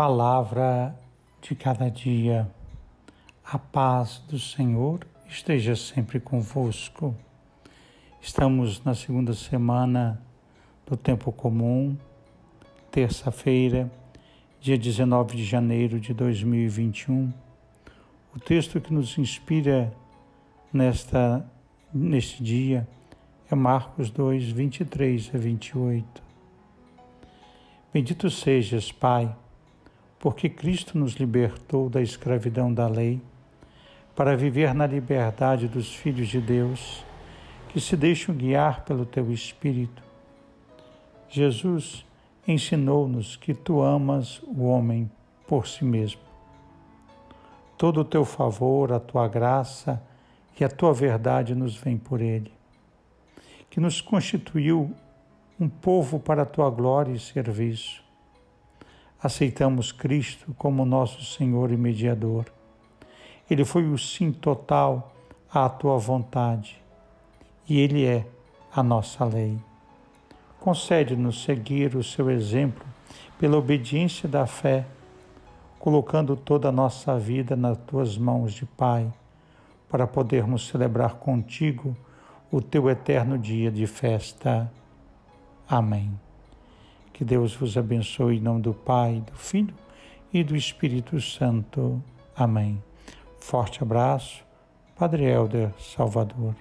Palavra de cada dia. A paz do Senhor esteja sempre convosco. Estamos na segunda semana do tempo comum, terça-feira, dia 19 de janeiro de 2021. O texto que nos inspira nesta neste dia é Marcos 2, 23 a 28. Bendito sejas, Pai porque Cristo nos libertou da escravidão da lei, para viver na liberdade dos filhos de Deus, que se deixam guiar pelo teu Espírito. Jesus ensinou-nos que tu amas o homem por si mesmo. Todo o teu favor, a tua graça e a tua verdade nos vem por ele, que nos constituiu um povo para a tua glória e serviço aceitamos Cristo como nosso Senhor e Mediador. Ele foi o sim total à tua vontade e Ele é a nossa lei. Concede-nos seguir o seu exemplo pela obediência da fé, colocando toda a nossa vida nas tuas mãos de Pai, para podermos celebrar contigo o teu eterno dia de festa. Amém. Que Deus vos abençoe em nome do Pai, do Filho e do Espírito Santo. Amém. Forte abraço, Padre Helder Salvador.